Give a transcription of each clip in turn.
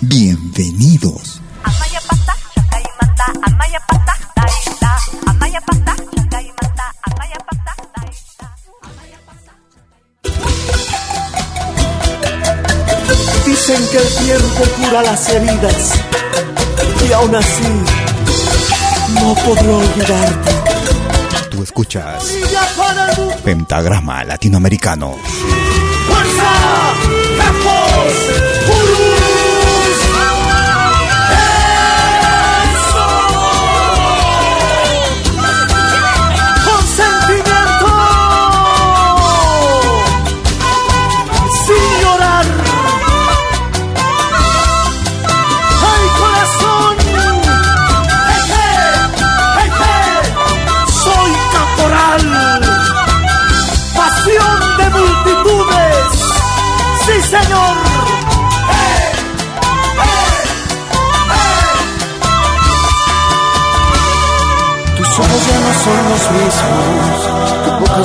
Bienvenidos. Dicen que el tiempo cura las heridas y aún así no podré olvidarte. Tú escuchas Pentagrama Latinoamericano. ¡Fuerza! ¡Capos!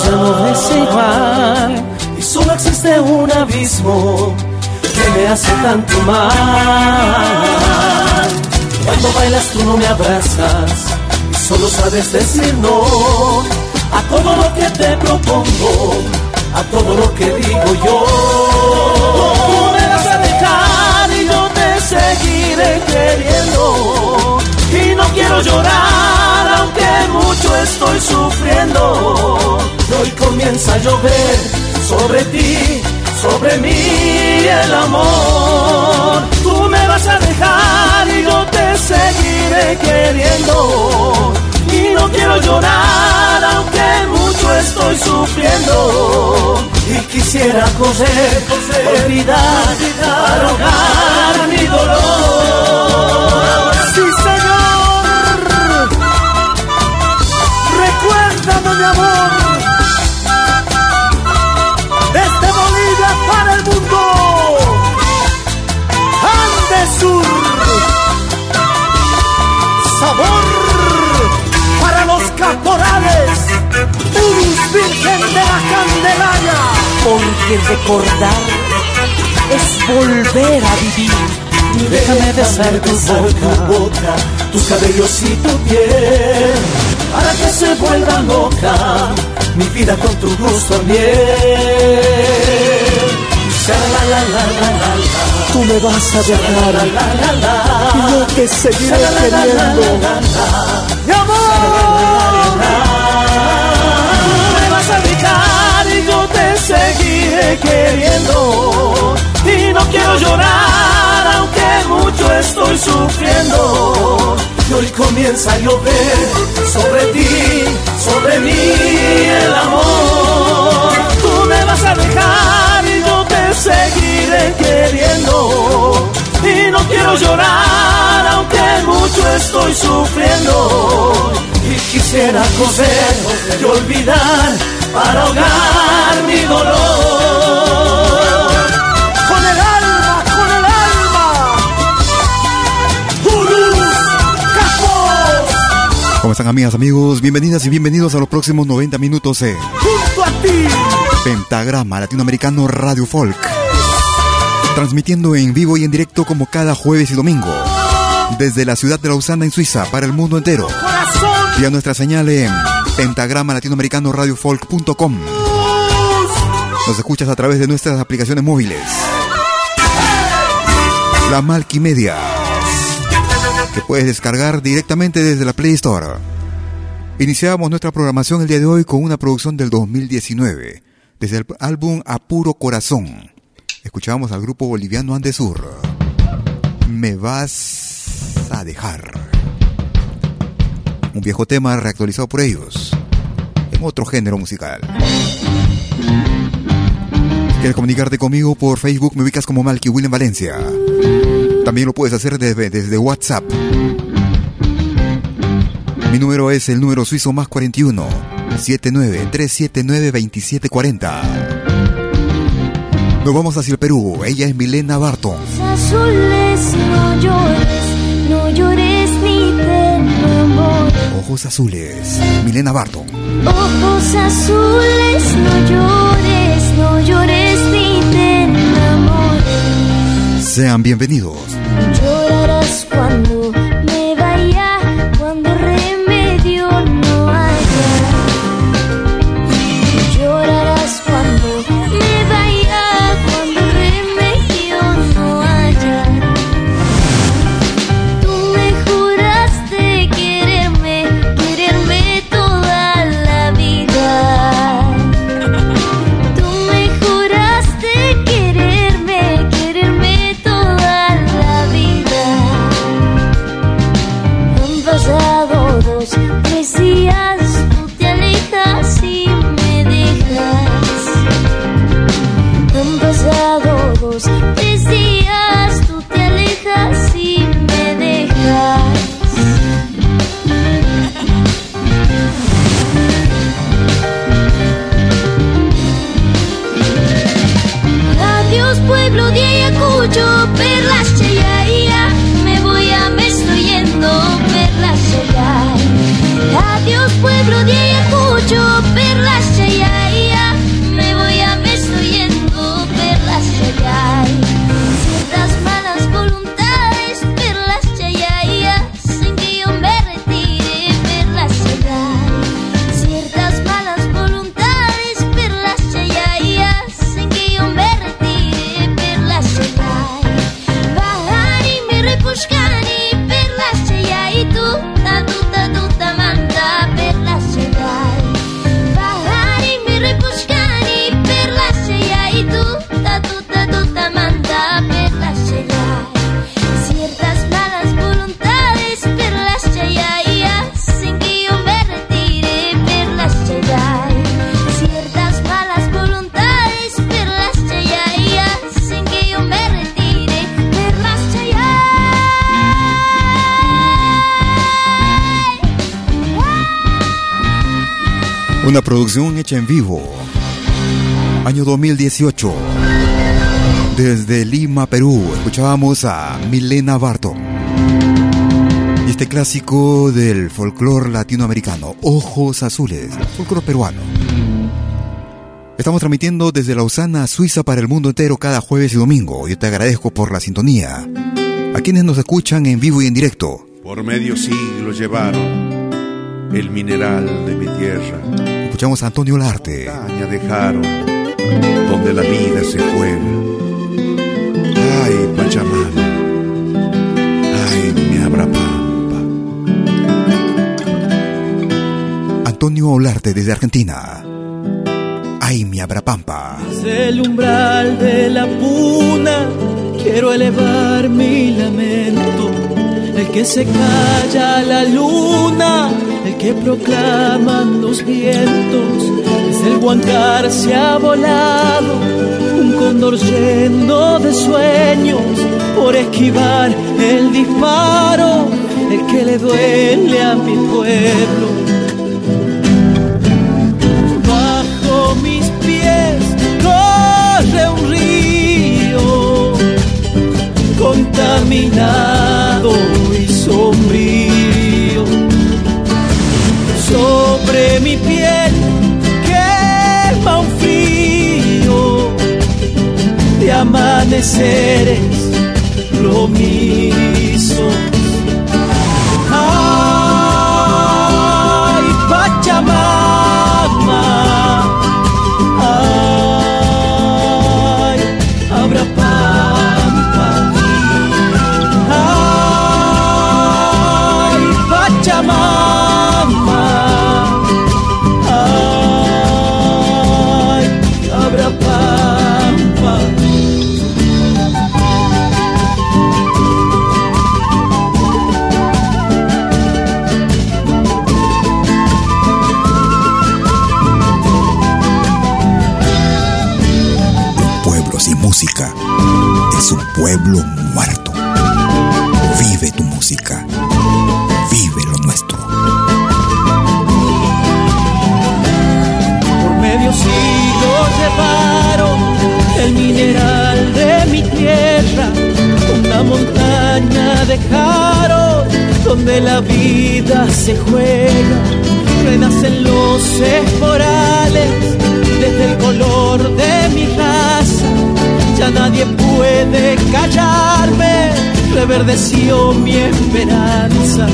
Ya no ves igual y solo existe un abismo que me hace tanto mal. Cuando bailas tú no me abrazas y solo sabes decir no a todo lo que te propongo, a todo lo que digo yo. Tú me vas a dejar y yo te seguiré queriendo y no quiero llorar mucho estoy sufriendo. hoy comienza a llover sobre ti, sobre mí el amor. Tú me vas a dejar y yo te seguiré queriendo. Y no quiero llorar aunque mucho estoy sufriendo. Y quisiera coser, olvidar, para mi dolor. Mi amor. Desde Bolivia para el mundo. Andes Sur. Sabor para los caporales. Un Virgen de la Candelaria. Porque recordar es volver a vivir. Déjame besar tu boca, tus cabellos y tu piel para que se vuelva loca mi vida con tu gusto la, Tú me vas a dejar y yo te seguiré queriendo. ¡Mi amor! Tú me vas a dejar y yo te seguiré queriendo. Y no quiero llorar aunque mucho estoy sufriendo y hoy comienza a llover sobre ti, sobre mí el amor. Tú me vas a dejar y yo te seguiré queriendo. Y no quiero llorar aunque mucho estoy sufriendo. Y quisiera coser y olvidar para ahogar mi dolor. Están amigas, amigos? Bienvenidas y bienvenidos a los próximos 90 minutos en Junto a ti. Pentagrama Latinoamericano Radio Folk. Transmitiendo en vivo y en directo como cada jueves y domingo. Desde la ciudad de Lausana en Suiza para el mundo entero. Corazón. Y a nuestra señal en pentagrama latinoamericano radiofolk.com. Nos escuchas a través de nuestras aplicaciones móviles. La Malquimedia, que puedes descargar directamente desde la Play Store. Iniciamos nuestra programación el día de hoy con una producción del 2019, desde el álbum A Puro Corazón. Escuchamos al grupo boliviano Andesur. Me vas a dejar. Un viejo tema reactualizado por ellos, en otro género musical. ¿Quieres comunicarte conmigo por Facebook? Me ubicas como Malky William Valencia. También lo puedes hacer desde, desde WhatsApp. Mi número es el número suizo más 41 79 379 2740. Nos vamos hacia el Perú. Ella es Milena Barton. azules, no llores, no llores ni te enamores. Ojos azules. Milena Barton. Ojos azules, no llores, no llores Sean bienvenidos. Una producción hecha en vivo. Año 2018. Desde Lima, Perú, escuchábamos a Milena Barton. Y este clásico del folclore latinoamericano, Ojos Azules, folclore peruano. Estamos transmitiendo desde Lausana, Suiza, para el mundo entero cada jueves y domingo. Yo te agradezco por la sintonía. A quienes nos escuchan en vivo y en directo. Por medio siglo llevaron el mineral de mi tierra. Escuchamos a Antonio Larte. Caña dejaron donde la vida se juega. Ay, Pachamama. Ay, mi Abrapampa. Antonio Olarte desde Argentina. Ay, mi Abrapampa. Desde el umbral de la puna quiero elevar mi lamento. El que se calla la luna, el que proclaman los vientos. Desde el Huancar se ha volado un cóndor lleno de sueños por esquivar el disparo, el que le duele a mi pueblo. Bajo mis pies corre un río contaminado sombrío. sobre mi piel quema un frío de amaneceres mismo pueblo muerto. Vive tu música. Vive lo nuestro. Por medio siglo llevaron el mineral de mi tierra, una montaña dejaron donde la vida se juega, renacen los esporales desde el color de nadie puede callarme, reverdeció mi esperanza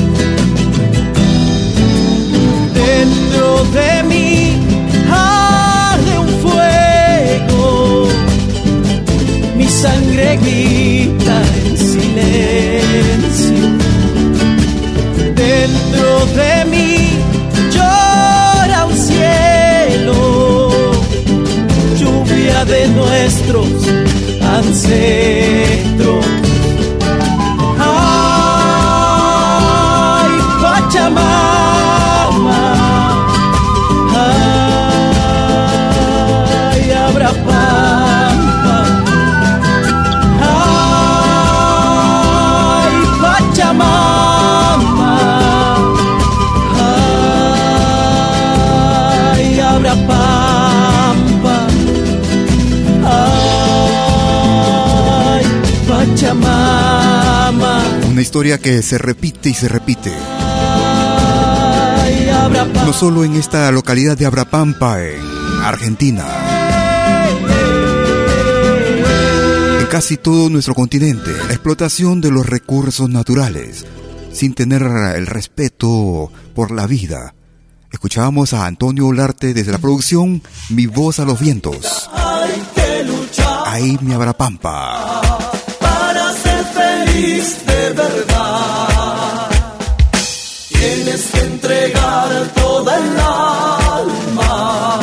você. Una historia que se repite y se repite. No solo en esta localidad de Abrapampa, en Argentina. En casi todo nuestro continente, la explotación de los recursos naturales, sin tener el respeto por la vida. Escuchábamos a Antonio Olarte desde la producción Mi voz a los vientos. Ahí mi Abrapampa. De verdad. Tienes que entregar toda el alma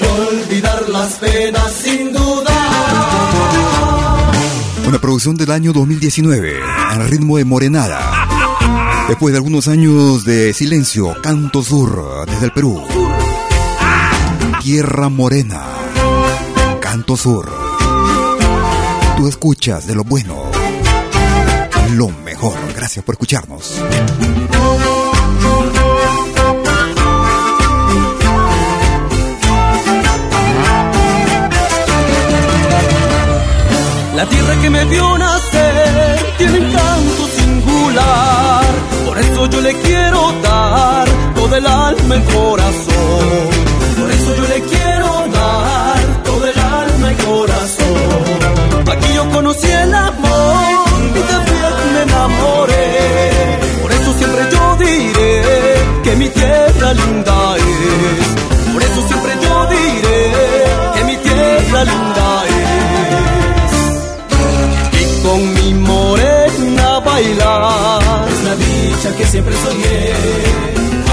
y olvidar las penas sin dudar. Una producción del año 2019, al ritmo de Morenada. Después de algunos años de silencio, Canto Sur, desde el Perú. Tierra Morena, Canto Sur. Tú escuchas de lo bueno, lo mejor. Gracias por escucharnos. La tierra que me vio nacer tiene encanto singular. Por eso yo le quiero dar todo el alma y corazón. Por eso yo le quiero dar todo el alma y corazón. Aquí yo conocí el amor Por eso siempre yo diré que mi tierra linda es. Por eso siempre yo diré que mi tierra linda es y con mi morena bailar. La dicha que siempre soñé.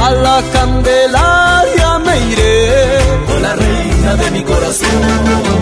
A la Candelaria me iré con la reina de mi corazón.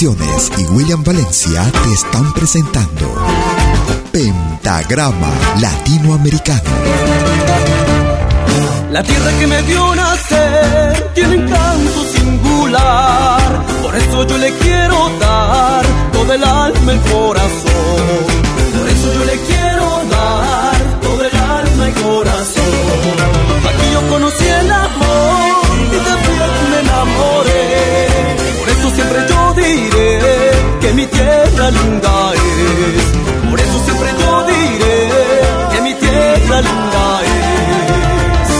Y William Valencia te están presentando Pentagrama Latinoamericano. La tierra que me vio nacer tiene encanto singular. Por eso yo le quiero dar todo el alma y corazón. Por eso yo le quiero dar todo el alma y corazón. Linda es. Por eso siempre yo diré que mi tierra linda es.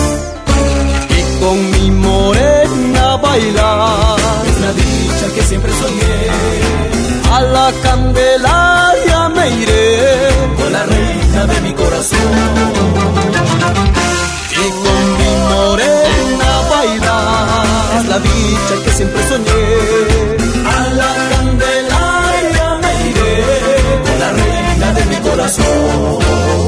Y con mi morena bailar. Es la dicha que siempre soñé, A la Candelaria me iré con la reina de mi corazón. y con mi morena bailar. Es la dicha que siempre soñé, de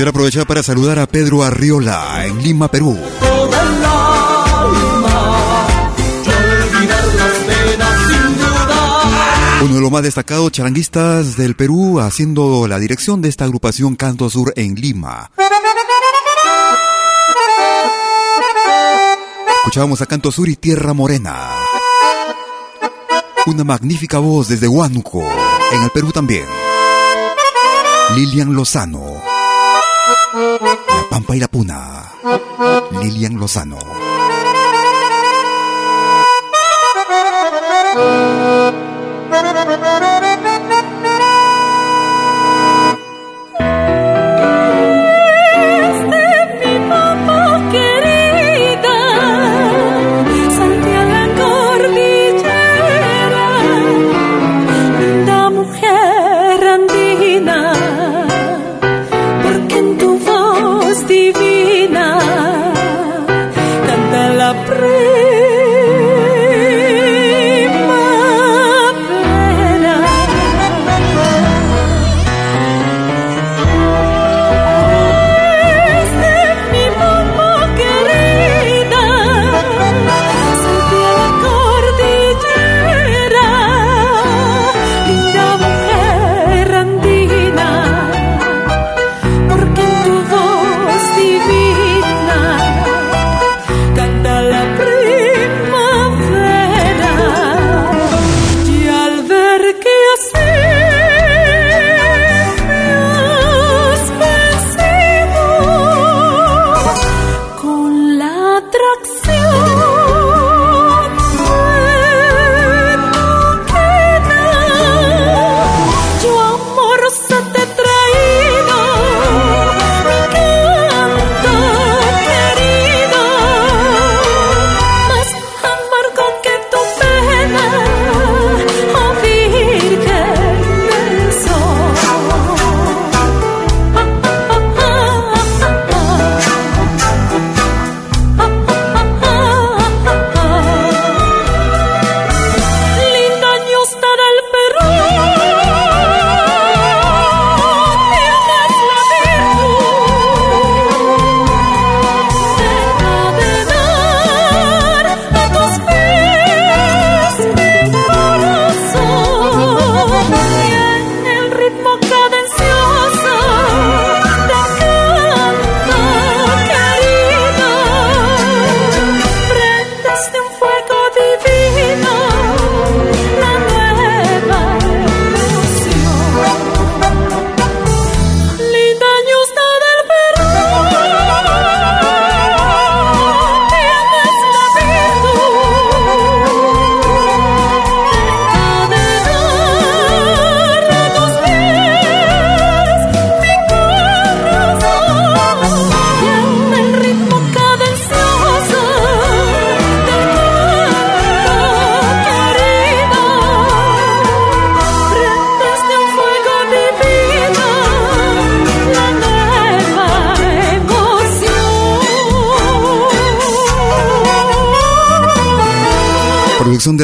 Quisiera aprovechar para saludar a Pedro Arriola en Lima, Perú. Uno de los más destacados charanguistas del Perú haciendo la dirección de esta agrupación Canto Sur en Lima. Escuchábamos a Canto Sur y Tierra Morena. Una magnífica voz desde Huánuco, en el Perú también. Lilian Lozano. La Pampa y la Puna. Lilian Lozano.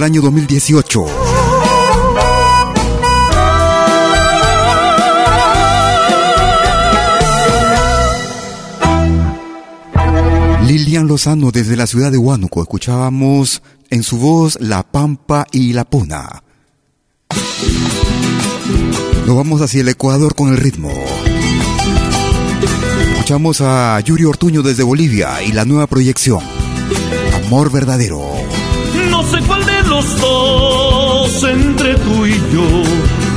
Año 2018. Lilian Lozano desde la ciudad de Huánuco. Escuchábamos en su voz La Pampa y La Puna. Nos vamos hacia el Ecuador con el ritmo. Escuchamos a Yuri Ortuño desde Bolivia y la nueva proyección. Amor verdadero. No sé cuál de los dos entre tú y yo.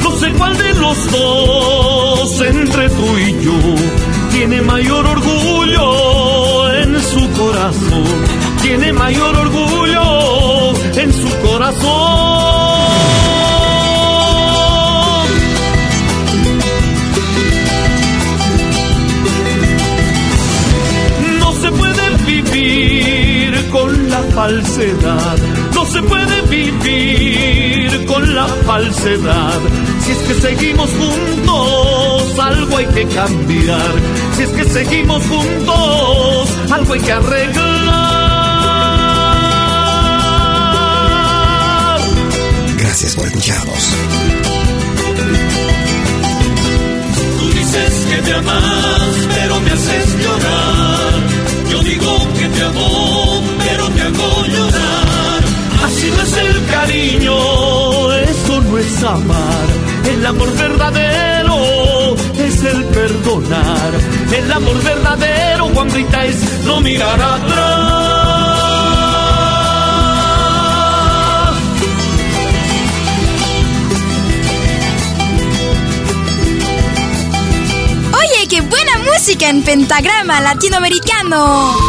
No sé cuál de los dos entre tú y yo tiene mayor orgullo en su corazón. Tiene mayor orgullo en su corazón. No se puede vivir con la falsedad. Se puede vivir con la falsedad. Si es que seguimos juntos, algo hay que cambiar. Si es que seguimos juntos, algo hay que arreglar. Gracias por escucharnos. Tú dices que me amas, pero me haces llorar. Yo digo que te amo, pero te hago llorar. Así no es el cariño, eso no es amar. El amor verdadero es el perdonar. El amor verdadero, Juan Rita, es no mirar atrás. Oye, qué buena música en pentagrama latinoamericano.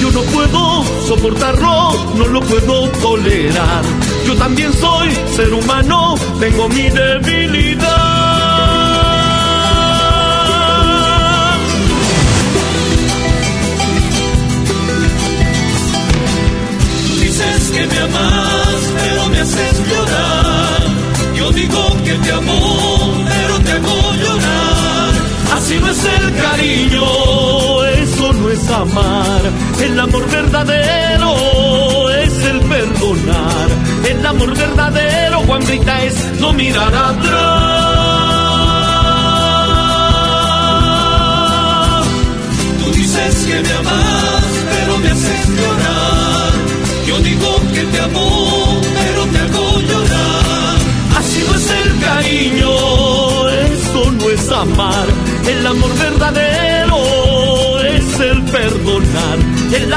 Yo no puedo soportarlo, no lo puedo tolerar. Yo también soy ser humano, tengo mi debilidad.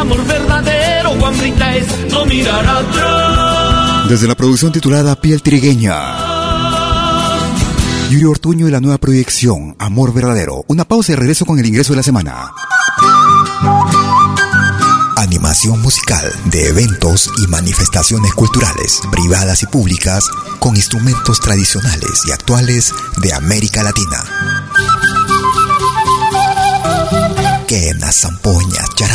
Amor verdadero, es no mirar. Desde la producción titulada Piel Trigueña. Yuri Ortuño y la nueva proyección Amor Verdadero. Una pausa y regreso con el ingreso de la semana. Animación musical de eventos y manifestaciones culturales, privadas y públicas, con instrumentos tradicionales y actuales de América Latina. Quena, zampoña, charango,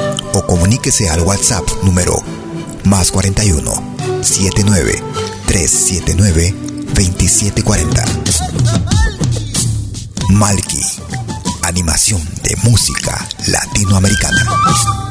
o comuníquese al WhatsApp número más 41 79 379 2740. Malky, animación de música latinoamericana.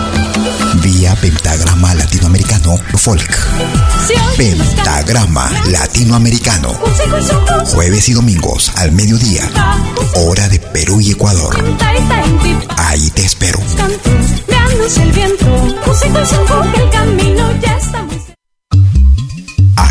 Vía Pentagrama Latinoamericano Folk. Pentagrama Latinoamericano. Jueves y domingos al mediodía. Hora de Perú y Ecuador. Ahí te espero.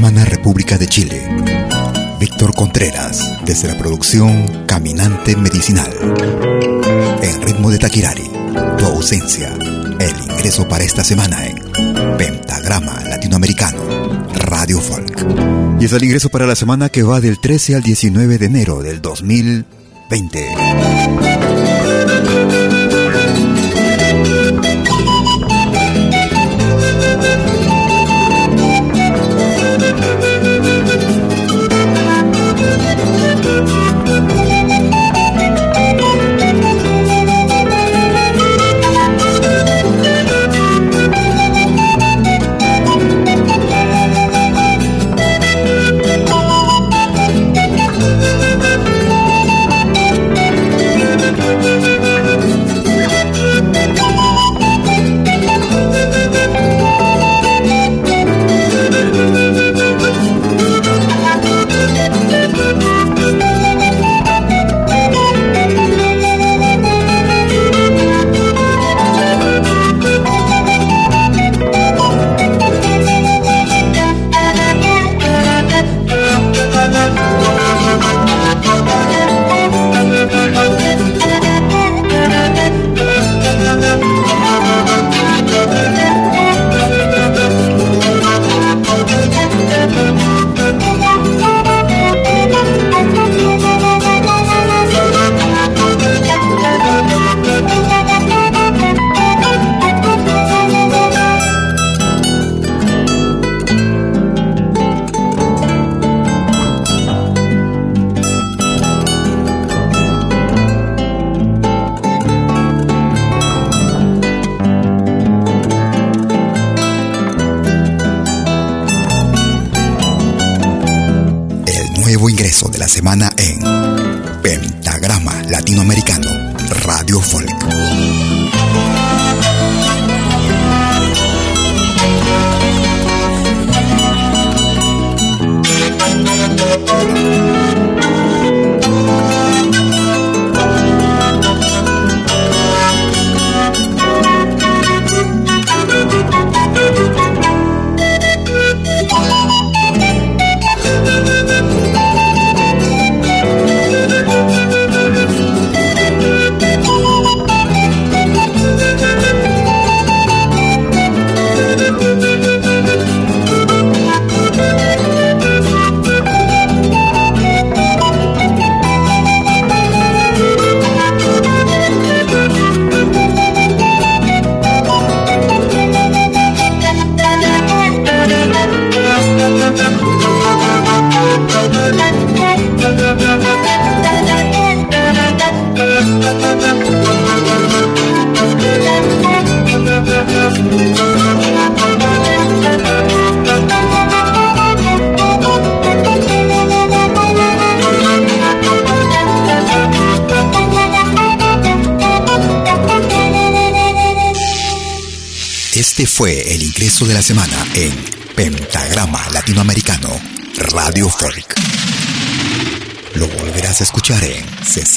Hermana República de Chile. Víctor Contreras, desde la producción Caminante Medicinal. En ritmo de Taquirari, tu ausencia, el ingreso para esta semana en Pentagrama Latinoamericano, Radio Folk. Y es el ingreso para la semana que va del 13 al 19 de enero del 2020.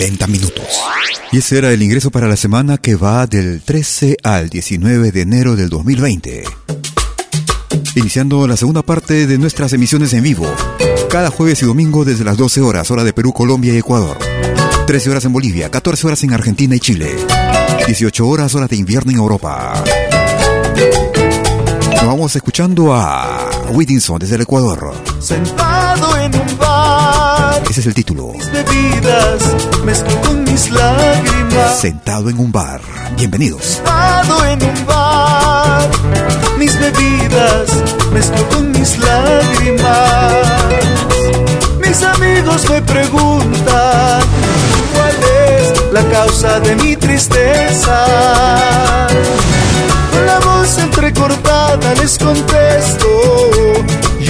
60 minutos. Y ese era el ingreso para la semana que va del 13 al 19 de enero del 2020. Iniciando la segunda parte de nuestras emisiones en vivo, cada jueves y domingo desde las 12 horas, hora de Perú, Colombia y Ecuador. 13 horas en Bolivia, 14 horas en Argentina y Chile. 18 horas, hora de invierno en Europa vamos escuchando a Whittinson desde el Ecuador. Sentado en un. Ese es el título. Mis bebidas mezclo con mis lágrimas. Sentado en un bar. Bienvenidos. Sentado en un bar. Mis bebidas mezclo con mis lágrimas. Mis amigos me preguntan cuál es la causa de mi tristeza la voz entrecortada les contesto.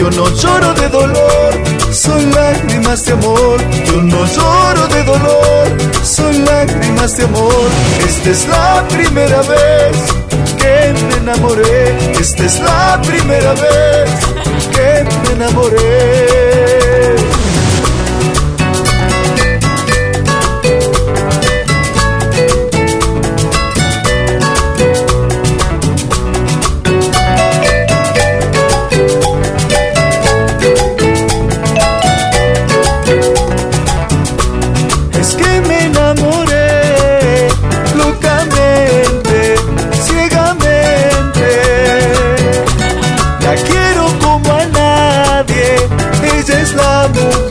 Yo no lloro de dolor, son lágrimas de amor. Yo no lloro de dolor, son lágrimas de amor. Esta es la primera vez que me enamoré. Esta es la primera vez que me enamoré. love.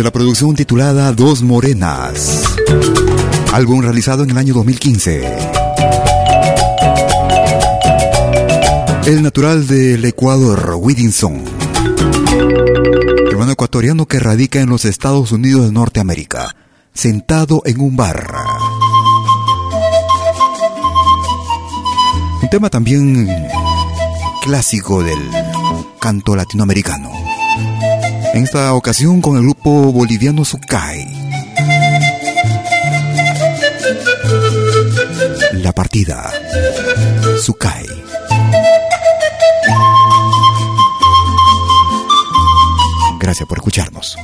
de la producción titulada Dos Morenas, álbum realizado en el año 2015. El natural del Ecuador, Whittington, hermano ecuatoriano que radica en los Estados Unidos de Norteamérica, sentado en un bar. Un tema también clásico del canto latinoamericano. En esta ocasión con el grupo boliviano Sukai. La partida. Sukai. Gracias por escucharnos.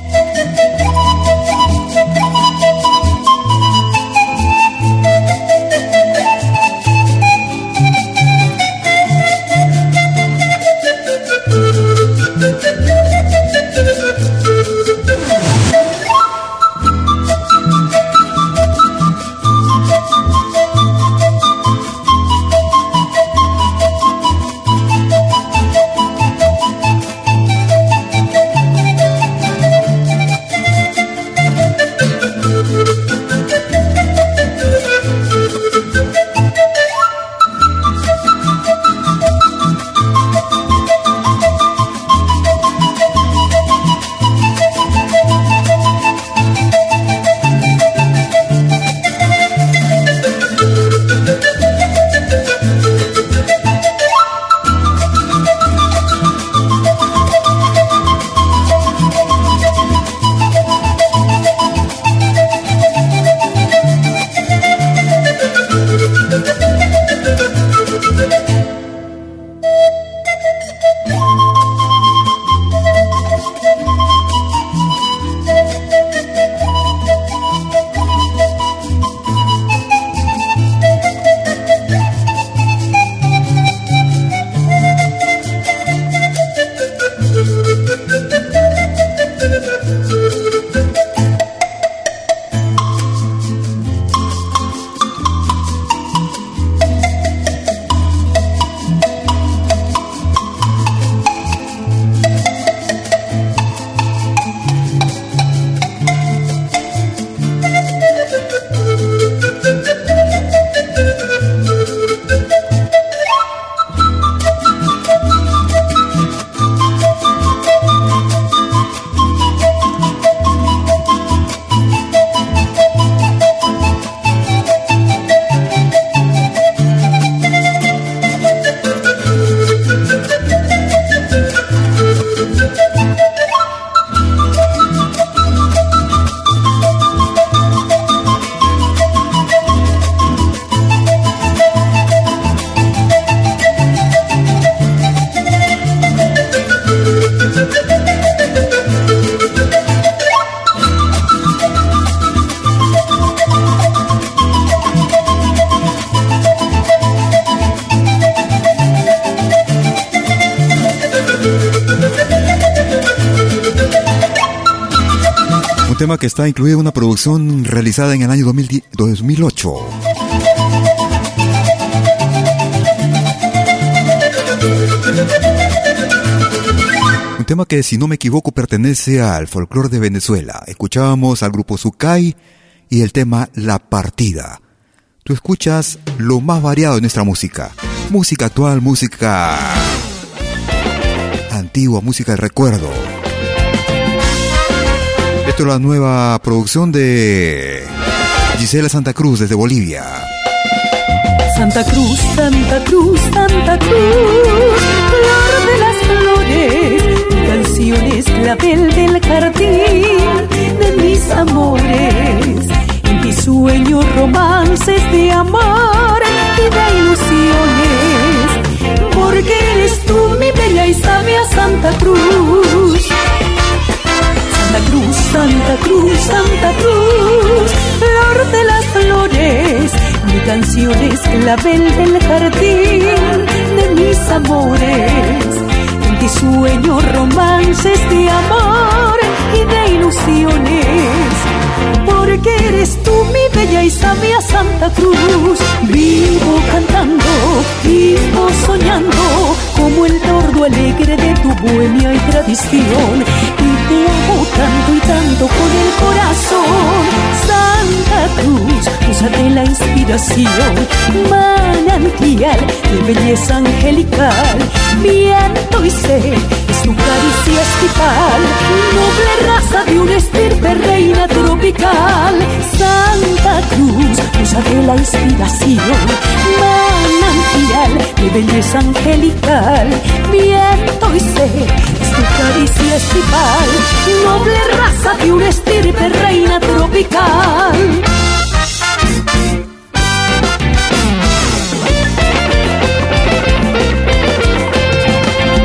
Que está incluido en una producción realizada en el año 2008. Un tema que, si no me equivoco, pertenece al folclore de Venezuela. Escuchábamos al grupo Sukai y el tema La Partida. Tú escuchas lo más variado de nuestra música. Música actual, música antigua, música del recuerdo. Esto es la nueva producción de Gisela Santa Cruz desde Bolivia. Santa Cruz, Santa Cruz, Santa Cruz, flor de las flores, canciones clavel del jardín de mis amores sueños, romances de amor y de ilusiones. Porque eres tú mi bella y sabia Santa Cruz. Santa Cruz, Santa Cruz, Santa Cruz, flor de las flores, mi canción es clavel del jardín de mis amores. En ti sueño romances de amor y de ilusiones porque eres tú mi bella y sabia Santa Cruz. Vivo cantando, vivo soñando, como el tordo alegre de tu bohemia y tradición. Te amo tanto y tanto con el corazón. Santa Cruz, usa de la inspiración, manantial de belleza angelical, viento y sed, es tu caricia estival, noble raza de un estirpe reina tropical, Santa Cruz, usa de la inspiración, manantial de belleza angelical, viento y sed, tu caricia estival, noble raza de un estirpe reina tropical.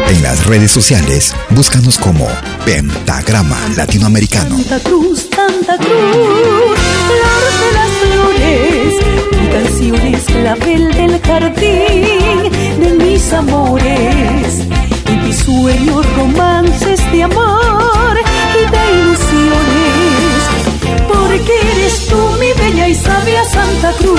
En las redes sociales, búscanos como Pentagrama Latinoamericano. Santa Cruz, Santa Cruz, flor de las flores, mi canción es clavel del jardín de mis amores. En mis sueños, romances de amor y de ilusiones, porque eres tú mi bella y sabia Santa Cruz.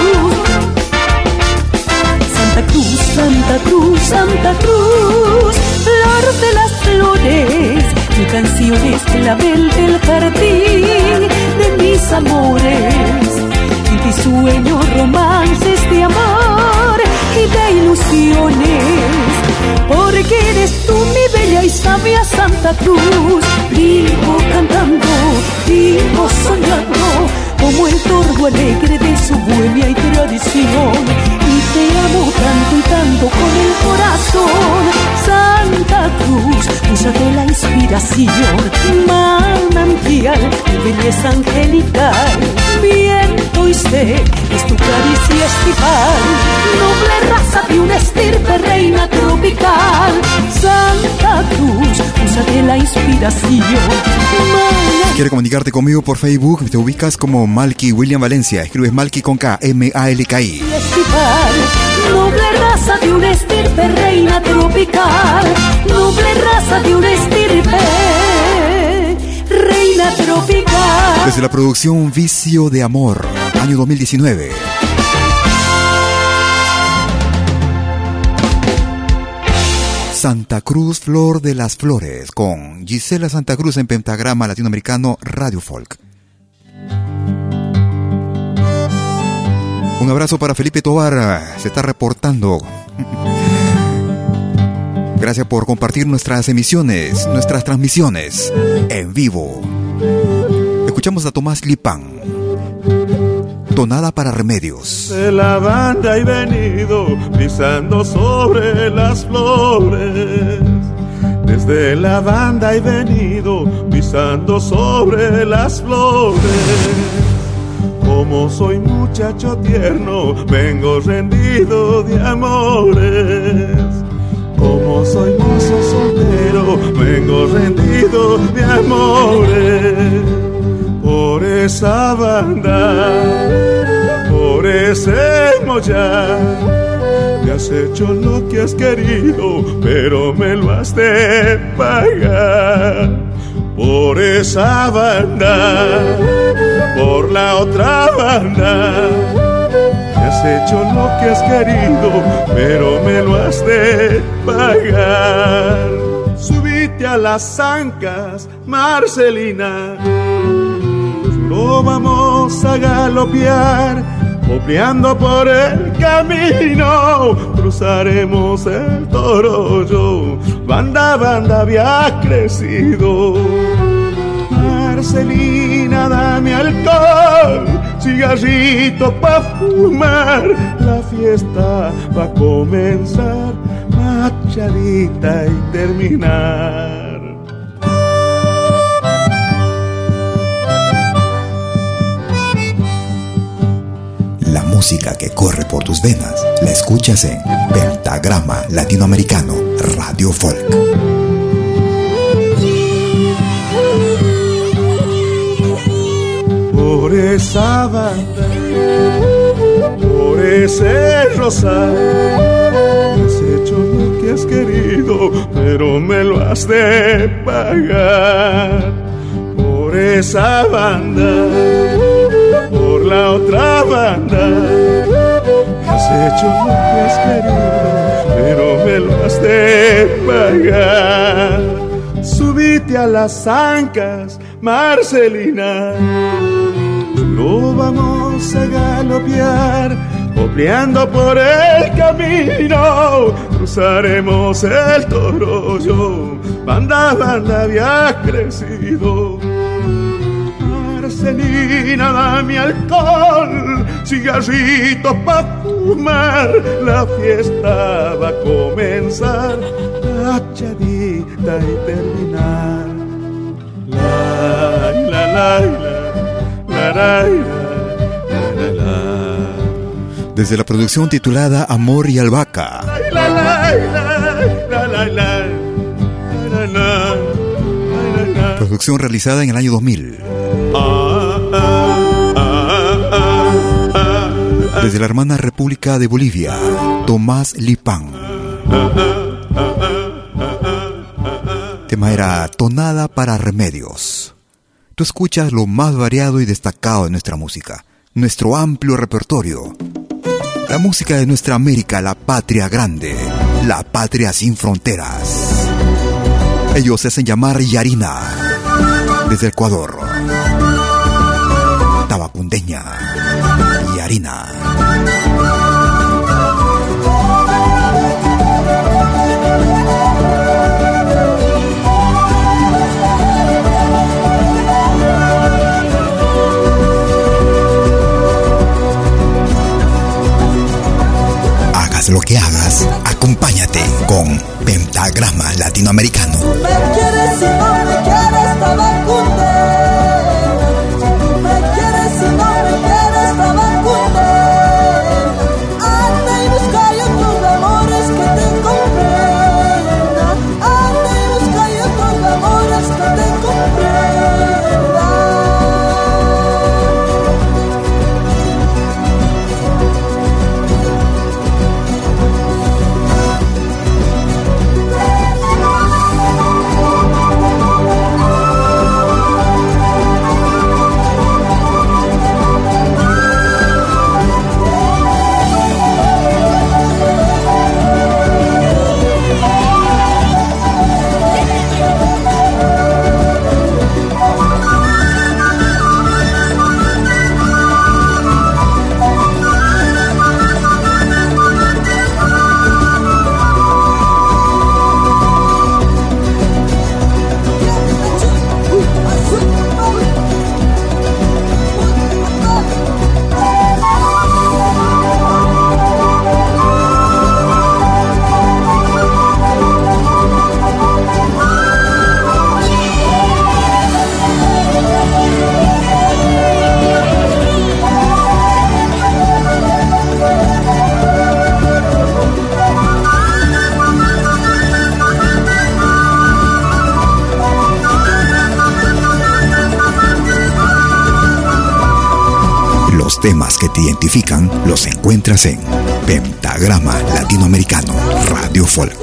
Santa Cruz, Santa Cruz, Santa Cruz, flor de las flores, mi canción es clavel del jardín de mis amores, y mi sueño romances de amor y de ilusiones, porque eres tú mi bella y sabia Santa Cruz, vivo cantando, vivo soñando, como el tordo alegre de su bohemia y tradición te amo tanto y tanto con el corazón. Santa Cruz, musa de la inspiración, manantial de belleza angelical. Viento sed, es tu caricia estival, noble raza de una estirpe reina tropical. Santa Cruz, musa de la inspiración. Si quieres comunicarte conmigo por Facebook, te ubicas como Malky William Valencia. Escribes Malky con K, M-A-L-K-I. Noble raza de una estirpe, reina tropical. Noble raza de una estirpe, reina tropical. Desde la producción Vicio de Amor, año 2019. Santa Cruz Flor de las Flores con Gisela Santa Cruz en pentagrama latinoamericano Radio Folk. Un abrazo para Felipe Tobar, se está reportando. Gracias por compartir nuestras emisiones, nuestras transmisiones en vivo. Escuchamos a Tomás Lipán. Tonada para remedios. De la banda he venido pisando sobre las flores. Desde la banda he venido pisando sobre las flores como soy muchacho tierno, vengo rendido de amores. Como soy mozo soltero, vengo rendido de amores. Por esa banda, por ese mollar, me has hecho lo que has querido, pero me lo has de pagar por esa banda, por la otra banda. Me has hecho lo que has querido, pero me lo has de pagar. Subite a las ancas, Marcelina. Vamos a galopear, copiando por el camino. Cruzaremos el toro, banda, banda había crecido. Marcelina, dame alcohol, cigarrito pa' fumar. La fiesta va a comenzar, machadita y terminar. Música que corre por tus venas la escuchas en Pentagrama Latinoamericano Radio Folk. por esa banda, por ese rosal. Has hecho lo que has querido, pero me lo has de pagar. Por esa banda, la otra banda. Has hecho lo que has querido, pero me lo has de pagar. Subite a las ancas, Marcelina lo vamos a galopear, copiando por el camino, cruzaremos el torollo, banda, banda había crecido. Marcelina, dame alcohol, cigarrito pa' fumar, la fiesta va a comenzar, achadita y terminar. La, la, la, la. Desde la producción titulada Amor y Albahaca. Producción realizada en el año 2000. Desde la hermana República de Bolivia, Tomás Lipán. Tema era Tonada para Remedios. Tú escuchas lo más variado y destacado de nuestra música, nuestro amplio repertorio. La música de nuestra América, la patria grande, la patria sin fronteras. Ellos se hacen llamar Yarina, desde Ecuador. Tabacundeña, Yarina. lo que hagas, acompáñate con Pentagrama Latinoamericano. Temas que te identifican los encuentras en Pentagrama Latinoamericano Radio Folk.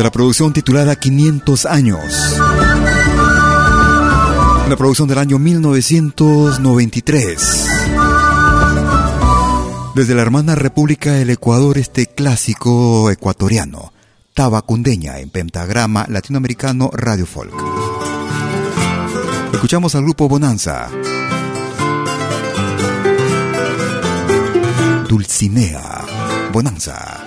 Desde la producción titulada 500 años. Una producción del año 1993. Desde la hermana República del Ecuador, este clásico ecuatoriano, Tabacundeña en pentagrama latinoamericano Radio Folk. Escuchamos al grupo Bonanza. Dulcinea. Bonanza.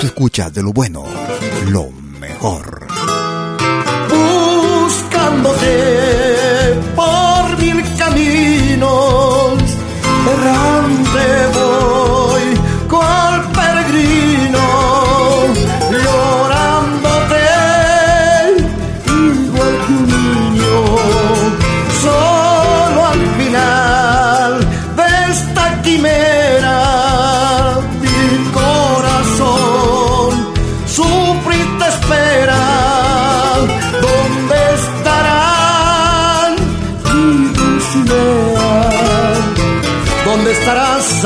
Tú escuchas de lo bueno, lo mejor. Buscándote por mil caminos, errante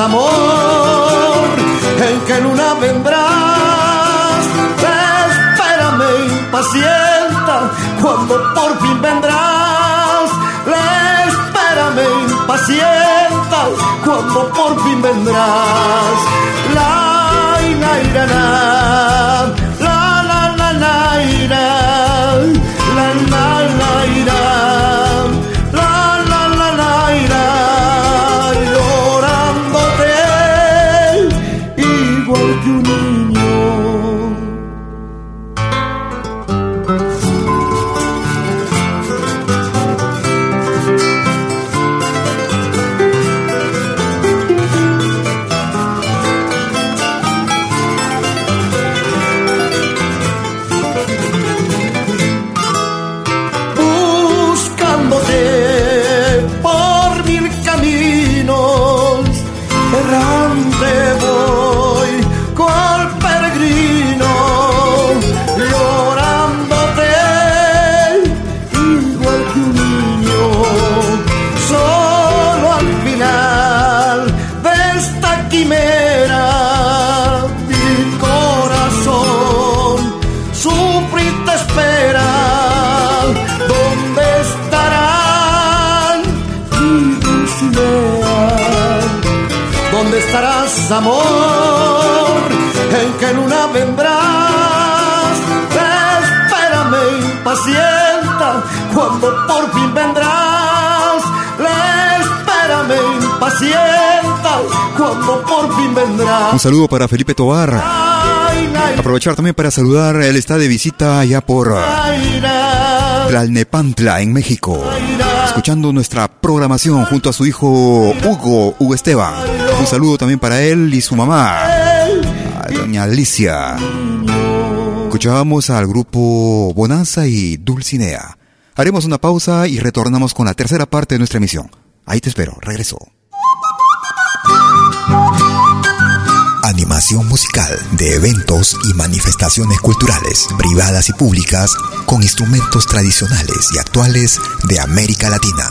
amor? ¿En qué luna vendrás? Espérame, impacienta, cuando por fin vendrás. Espérame, impacienta, cuando por fin vendrás. La, la, la, la, la, la, la, la, la, la, amor? ¿En qué luna vendrás? Espérame, impacienta, cuando por fin vendrás. Espérame, impacienta, cuando por fin vendrás. Un saludo para Felipe Tobar. Aprovechar también para saludar, él está de visita allá por Tlalnepantla, en México. Escuchando nuestra programación junto a su hijo Hugo, Hugo Esteban. Un saludo también para él y su mamá, a doña Alicia. Escuchábamos al grupo Bonanza y Dulcinea. Haremos una pausa y retornamos con la tercera parte de nuestra emisión. Ahí te espero, regreso. Animación musical de eventos y manifestaciones culturales, privadas y públicas, con instrumentos tradicionales y actuales de América Latina.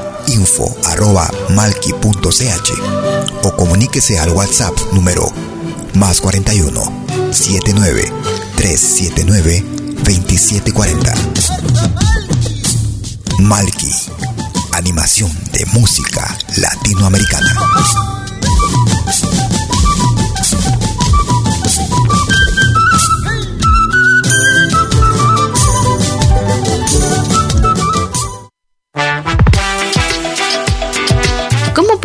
info.malki.ch o comuníquese al WhatsApp número más 41 79 379 2740. Malki, animación de música latinoamericana.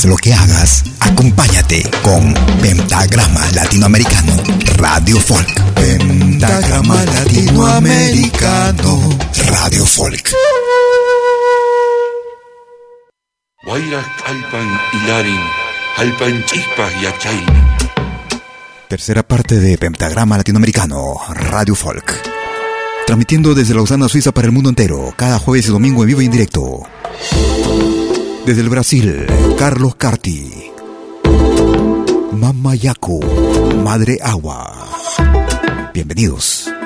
Hagas lo que hagas, acompáñate con Pentagrama Latinoamericano Radio Folk. Pentagrama Latinoamericano Radio Folk. Tercera parte de Pentagrama Latinoamericano Radio Folk. Transmitiendo desde Lausana, Suiza para el mundo entero, cada jueves y domingo en vivo y en directo. Desde el Brasil, Carlos Carti. Mama Yaku, Madre Agua. Bienvenidos.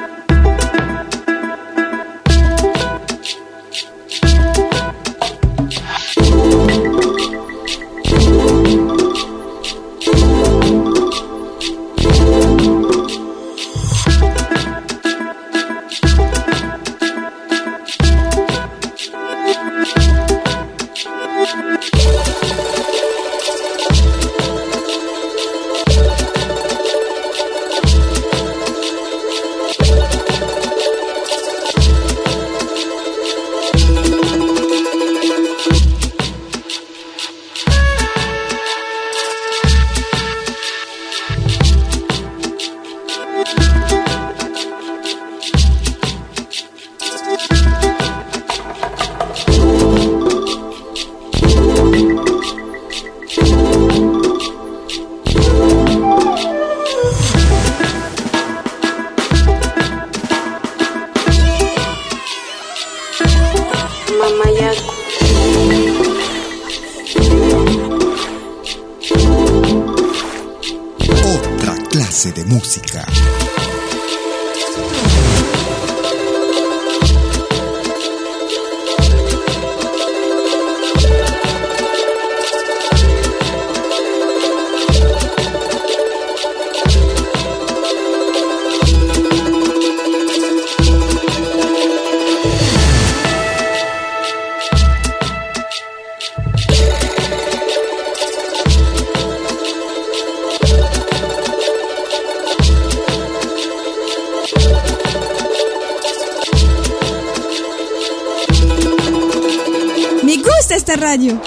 Radio.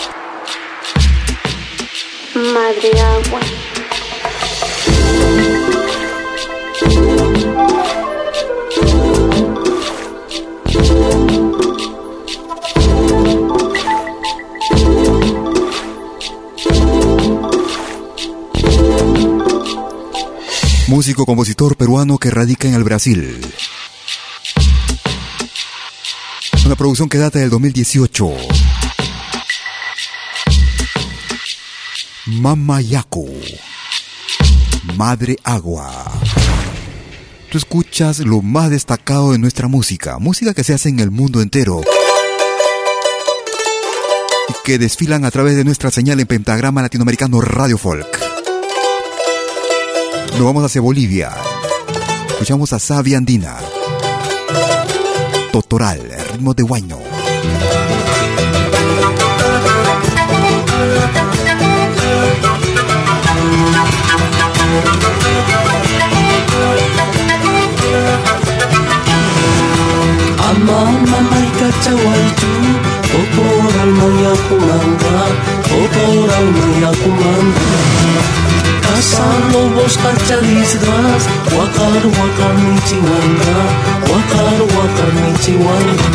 Madre agua. Músico compositor peruano que radica en el Brasil. Una producción que data del 2018. Mamayaku. Madre Agua. Tú escuchas lo más destacado de nuestra música, música que se hace en el mundo entero y que desfilan a través de nuestra señal en pentagrama latinoamericano Radio Folk. Nos vamos hacia Bolivia. Escuchamos a Sabia Andina. Totoral, ritmo de guayno. Mama maikatsa waitu Oporang maya kumangka Oporang maya kumangka Kasar lobos kaca lisdas Wakar wakar michiwanga Wakar wakar michiwanga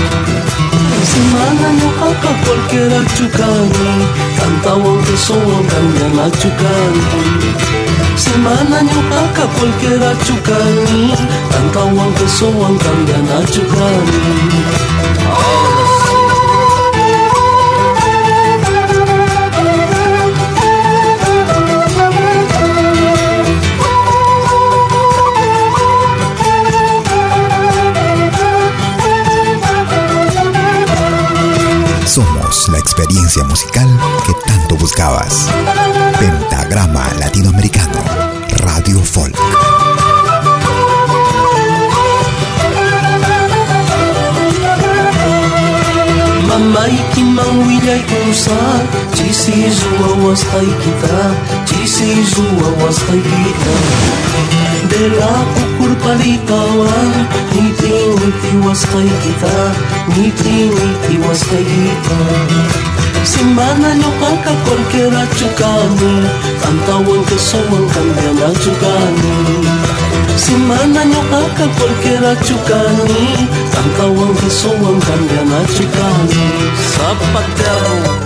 Semana no kaka cualquiera chukani Cantawang tesowang kanya la chukani Semana nyo aka polkera chukani Tantawang kesoang kanda na chukani Semana nyo experiencia musical que tanto buscabas. Pentagrama Latinoamericano, Radio Folk. Mamai ki mawilay kusa Chisi zua wastay kita Chisi zua wastay kita De la kukurpalikawan ميتي وسخيتا ميتي ميتي وسخيتا Simbana nyoka ka korkera chukani Tanta wanke soman kandiana chukani Simbana nyoka ka korkera chukani Tanta wanke soman kandiana chukani Sapatero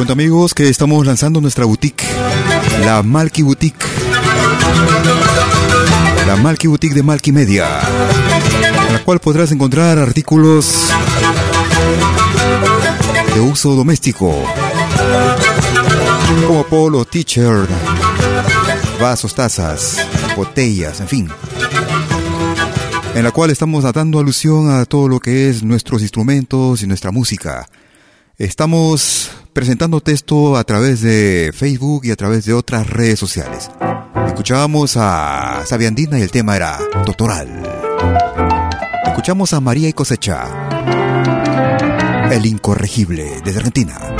cuento amigos que estamos lanzando nuestra boutique, la Malky Boutique. La Malky Boutique de Malky Media, en la cual podrás encontrar artículos de uso doméstico, como polo, t-shirt, vasos, tazas, botellas, en fin. En la cual estamos dando alusión a todo lo que es nuestros instrumentos y nuestra música. Estamos presentando texto a través de Facebook y a través de otras redes sociales. Escuchábamos a Sabiandina y el tema era Totoral. Escuchamos a María y Cosecha. El incorregible desde Argentina.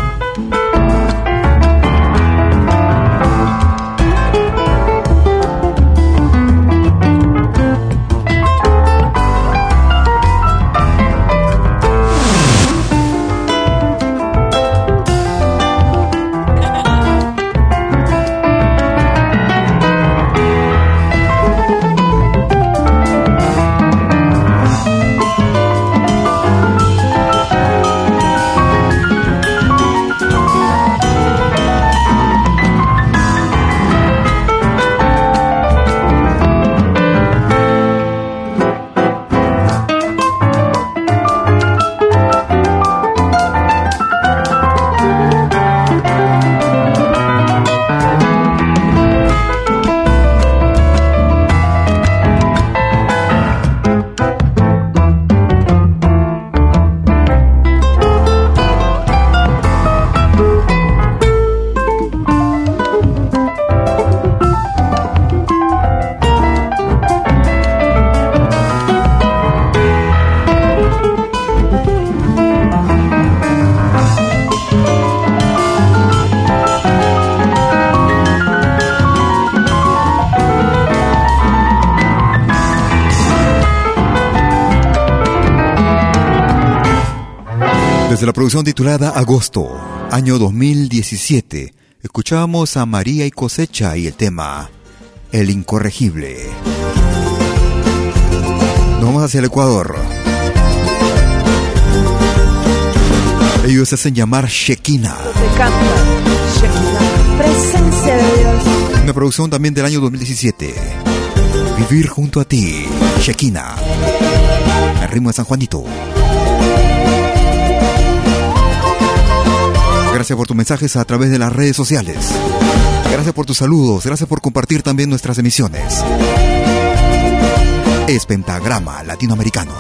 Desde la producción titulada Agosto, año 2017, escuchábamos a María y Cosecha y el tema El Incorregible. Nos vamos hacia el Ecuador. Ellos se hacen llamar Shekina. Presencia de Dios. Una producción también del año 2017. Vivir junto a ti, Shekina. El ritmo de San Juanito. Gracias por tus mensajes a través de las redes sociales. Gracias por tus saludos. Gracias por compartir también nuestras emisiones. Es Pentagrama Latinoamericano.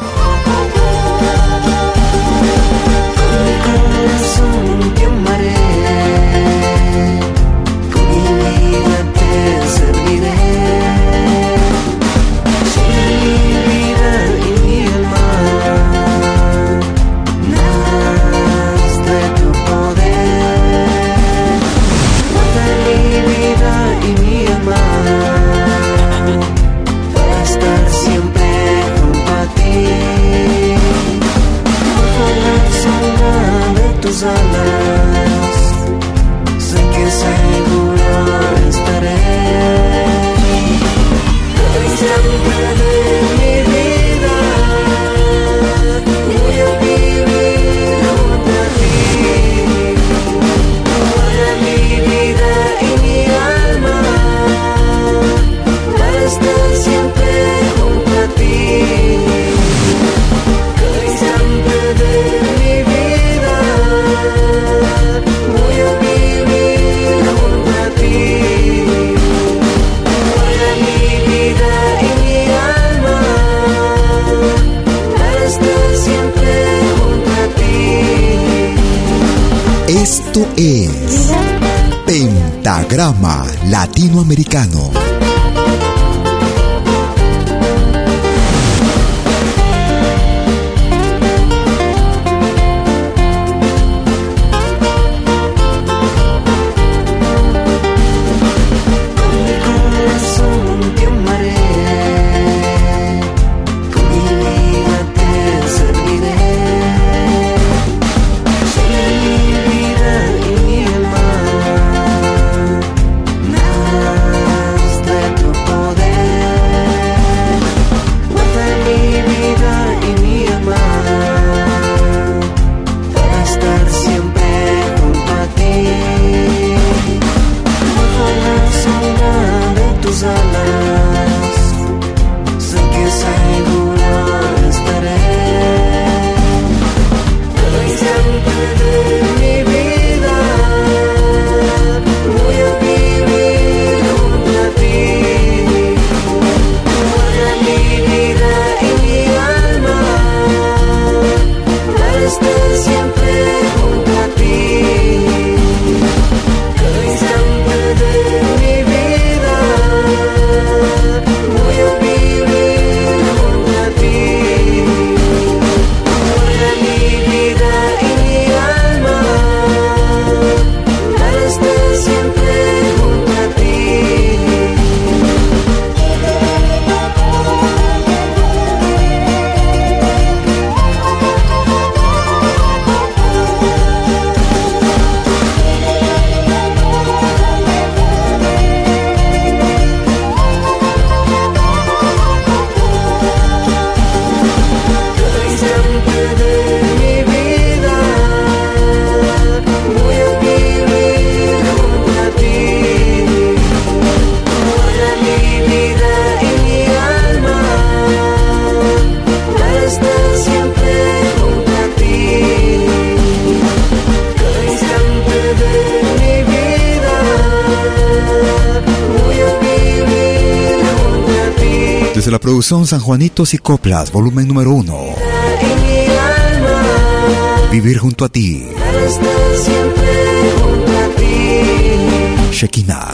Es Pentagrama Latinoamericano. Son San Juanitos y Coplas, volumen número uno. Vivir junto a ti. Shekina.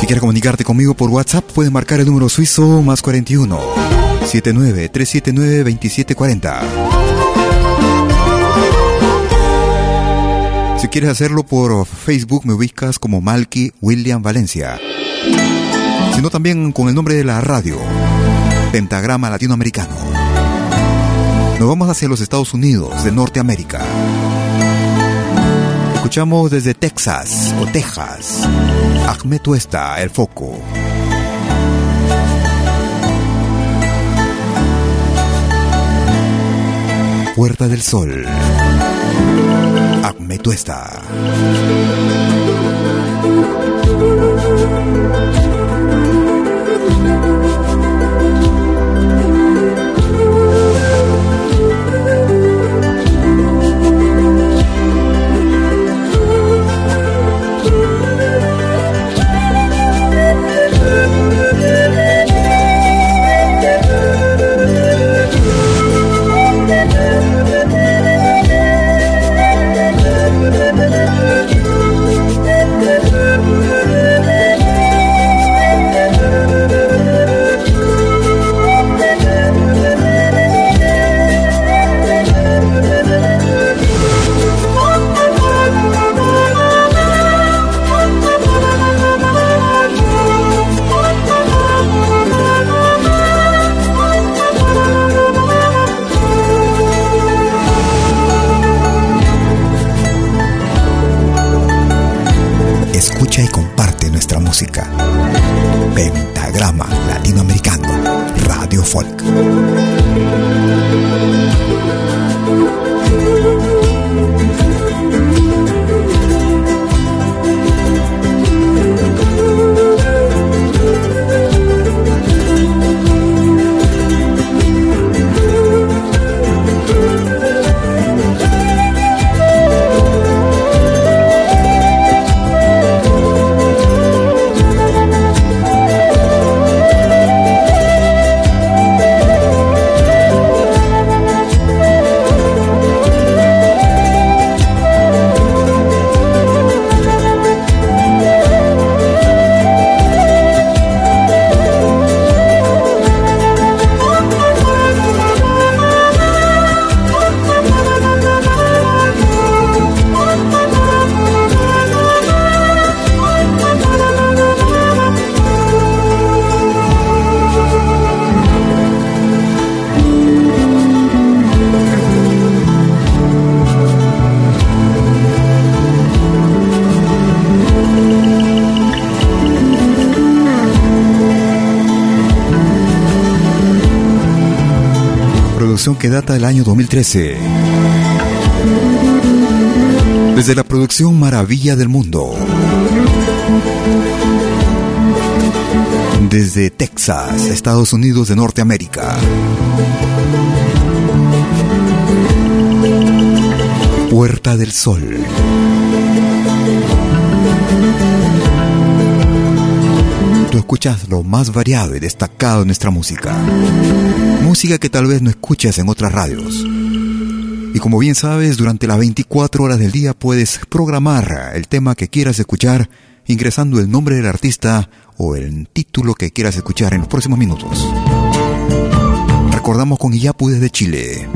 Si quieres comunicarte conmigo por WhatsApp, puedes marcar el número suizo más 41 79 379 2740. Quieres hacerlo por Facebook, me ubicas como Malky William Valencia. sino también con el nombre de la radio, Pentagrama Latinoamericano. Nos vamos hacia los Estados Unidos de Norteamérica. Escuchamos desde Texas o Texas, Ahmed Tuesta, El Foco. Puerta del Sol. Ahmed Tuesta. Que data del año 2013. Desde la producción Maravilla del Mundo. Desde Texas, Estados Unidos de Norteamérica. Puerta del Sol. Escuchas lo más variado y destacado de nuestra música. Música que tal vez no escuches en otras radios. Y como bien sabes, durante las 24 horas del día puedes programar el tema que quieras escuchar ingresando el nombre del artista o el título que quieras escuchar en los próximos minutos. Recordamos con Iyapu desde Chile.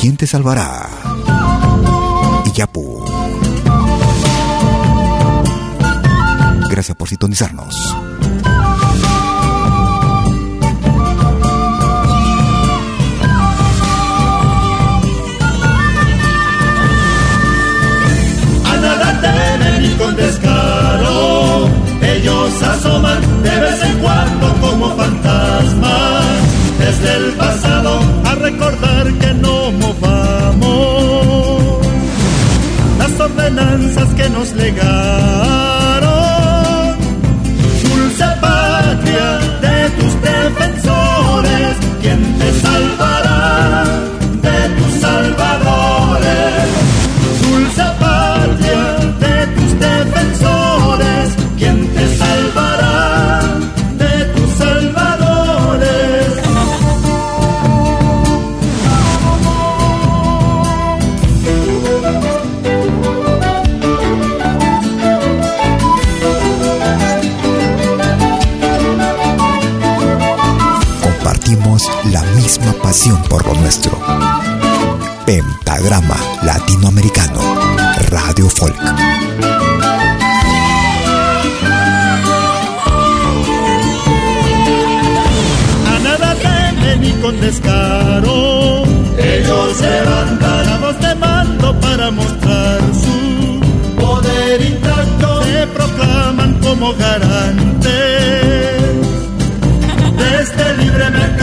¿Quién te salvará? Iyapu. Gracias por sintonizarnos. Con descaro, ellos asoman de vez en cuando como fantasmas. Desde el pasado a recordar que no movamos. Las ordenanzas que nos legaron te por lo nuestro. Pentagrama Latinoamericano, Radio Folk. a nada ni con descaro. Ellos se levantan la voz de mando para mostrar su poder intacto. Se proclaman como garantes de este libremente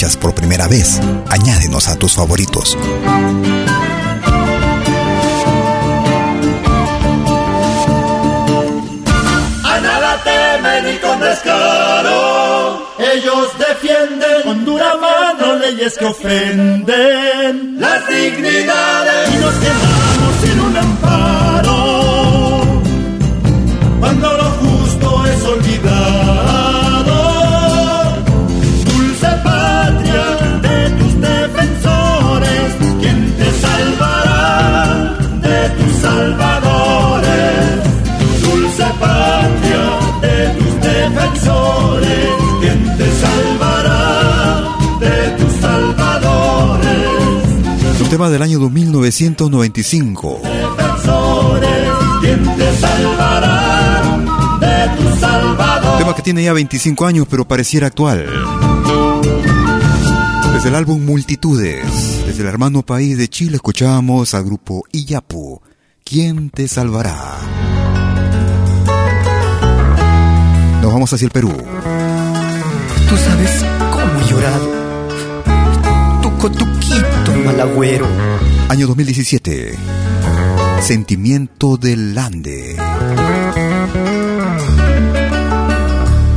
por primera vez, añádenos a tus favoritos. A nada temen y con descaro. Ellos defienden con dura mano leyes que ofenden las dignidades y nos quedamos sin un amparo del año 1995. Defensores, quien te salvará de tus salvadores. Tema que tiene ya 25 años pero pareciera actual. Desde el álbum Multitudes, desde el hermano país de Chile escuchábamos al grupo Iyapu. ¿Quién te salvará? Nos vamos hacia el Perú. Tú sabes cómo he llorado. Tu cotuquito malagüero. Año 2017. Sentimiento del Ande.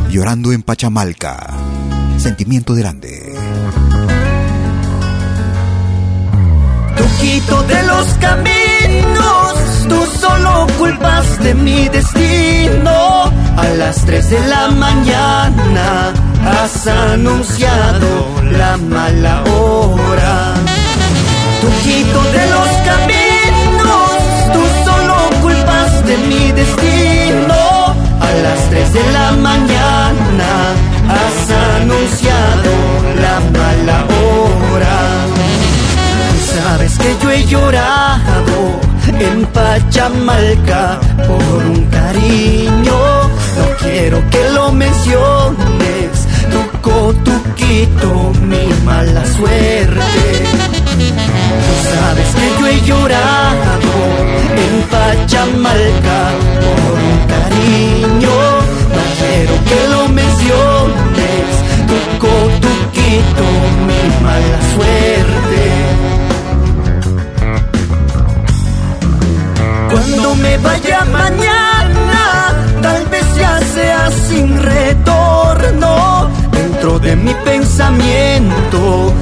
Llorando en Pachamalca. Sentimiento del Ande. Tuquito de los caminos, tú solo culpas de mi destino. A las 3 de la mañana has anunciado la mala hora. Tuquito de los caminos, tú solo culpas de mi destino. A las 3 de la mañana has anunciado la mala hora. Tú sabes que yo he llorado en Pachamalca por un cariño. No quiero que lo menciones, tu cotuquito, mi mala suerte. Tú sabes que yo he llorado en Pachamalca por un cariño. No quiero que lo menciones, tu cotuquito, mi mala suerte. Cuando me vaya mañana, tal vez ya sea sin retorno. Dentro de mi pensamiento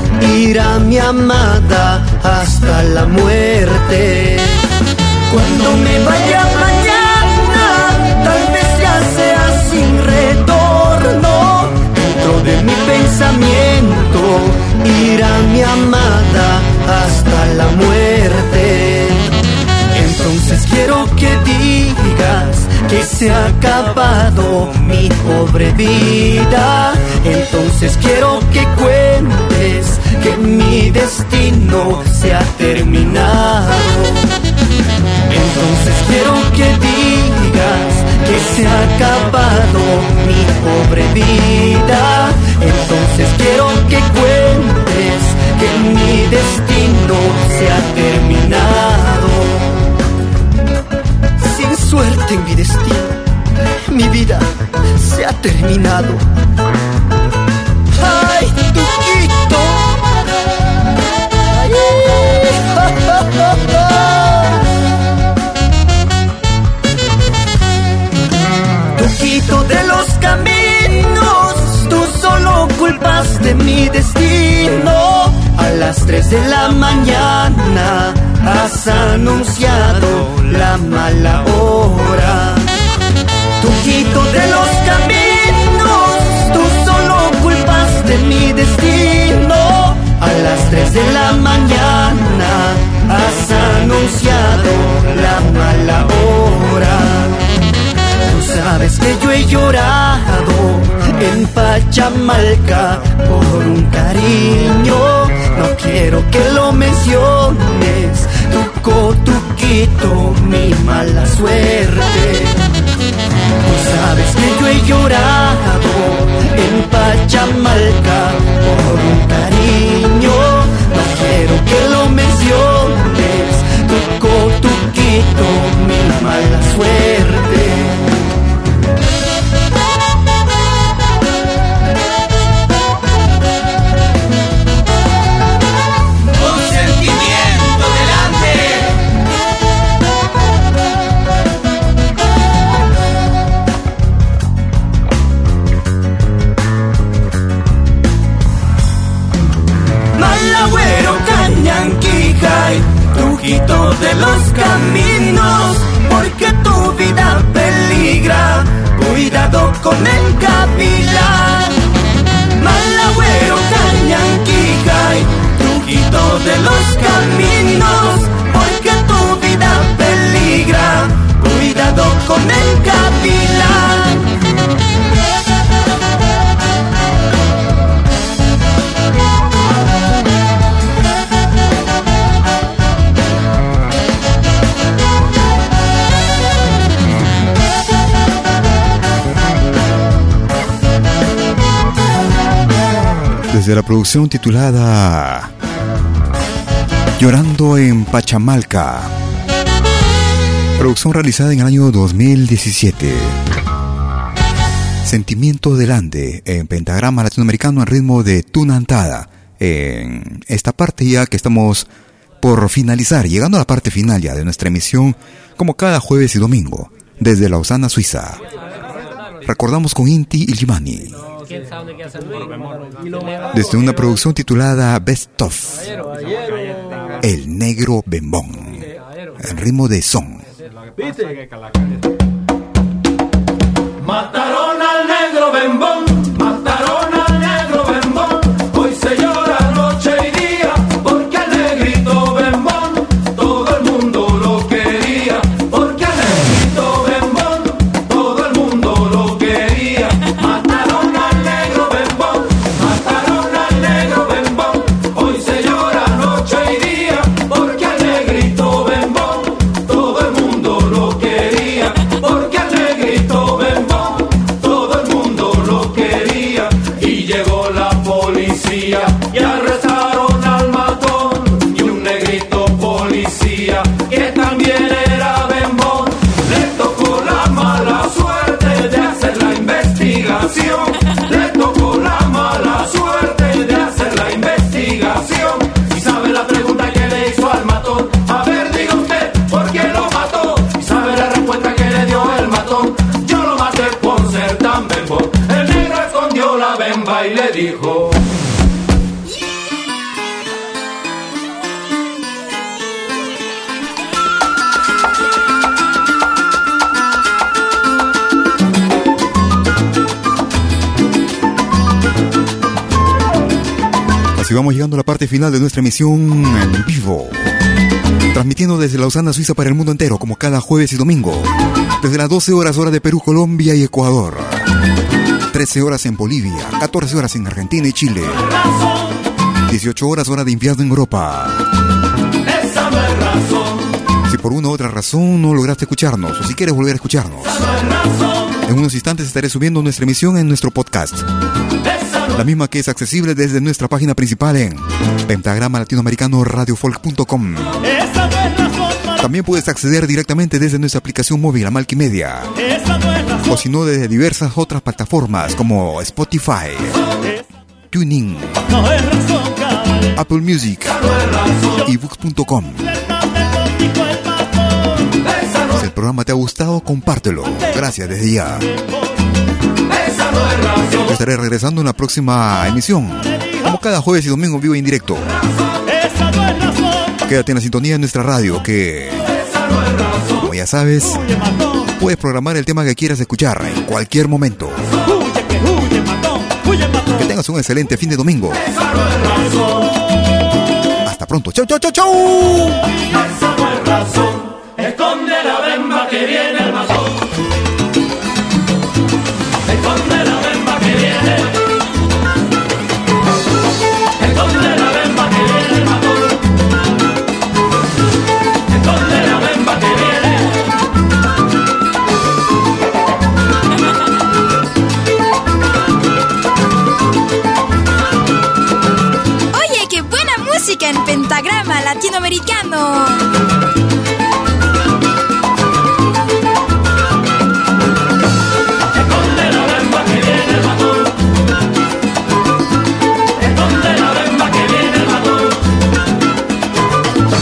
irá mi amada hasta la muerte. Cuando me vaya mañana, tal vez ya sea sin retorno. Dentro de mi pensamiento irá mi amada hasta la muerte. Entonces quiero que digas que se ha acabado mi pobre vida. Entonces quiero que cuentes que mi destino se ha terminado. Entonces quiero que digas que se ha acabado mi pobre vida. Entonces quiero que cuentes que mi destino se ha terminado suerte en mi destino. Mi vida se ha terminado. ¡Ay, Tuquito! ¡Ay! Tuquito de los caminos, tú solo culpas de mi destino. A las 3 de la mañana has anunciado la mala hora. tu quito de los caminos, tú solo culpaste mi destino. A las 3 de la mañana has anunciado la mala hora. Sabes que yo he llorado en Pachamalca por un cariño. No quiero que lo menciones, tu tuquito, mi mala suerte. Tú sabes que yo he llorado en Pachamalca por un cariño. No quiero que lo menciones, tu tuquito, mi mala suerte. Desde la producción titulada Llorando en Pachamalca. Producción realizada en el año 2017. Sentimiento del Ande en pentagrama latinoamericano en ritmo de tunantada. En esta parte ya que estamos por finalizar, llegando a la parte final ya de nuestra emisión, como cada jueves y domingo, desde Lausana, Suiza. Recordamos con Inti y Limani. Desde una producción titulada Best of. El Negro Bembón, en ritmo de son. Mataron al negro Bembón, le dijo Así vamos llegando a la parte final de nuestra emisión en vivo. Transmitiendo desde Lausana, Suiza para el mundo entero, como cada jueves y domingo. Desde las 12 horas hora de Perú, Colombia y Ecuador. 13 horas en Bolivia, 14 horas en Argentina y Chile. 18 horas hora de invierno en Europa. Si por una u otra razón no lograste escucharnos o si quieres volver a escucharnos, en unos instantes estaré subiendo nuestra emisión en nuestro podcast. La misma que es accesible desde nuestra página principal en pentagrama latinoamericano radiofolk.com. También puedes acceder directamente desde nuestra aplicación móvil Amalki Media. O si no, desde diversas otras plataformas como Spotify, Tuning. Apple Music, ebooks.com. Si el programa te ha gustado, compártelo. Gracias desde ya. estaré regresando en la próxima emisión. Como cada jueves y domingo vivo y en directo. Quédate en la sintonía de nuestra radio que, como ya sabes, puedes programar el tema que quieras escuchar en cualquier momento. Que tengas un excelente fin de domingo. Hasta pronto. Chau, chau, chau, chau. Matón.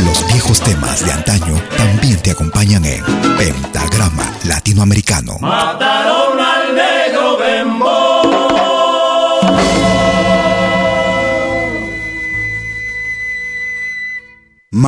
Los viejos temas de antaño también te acompañan en Pentagrama Latinoamericano. Mataron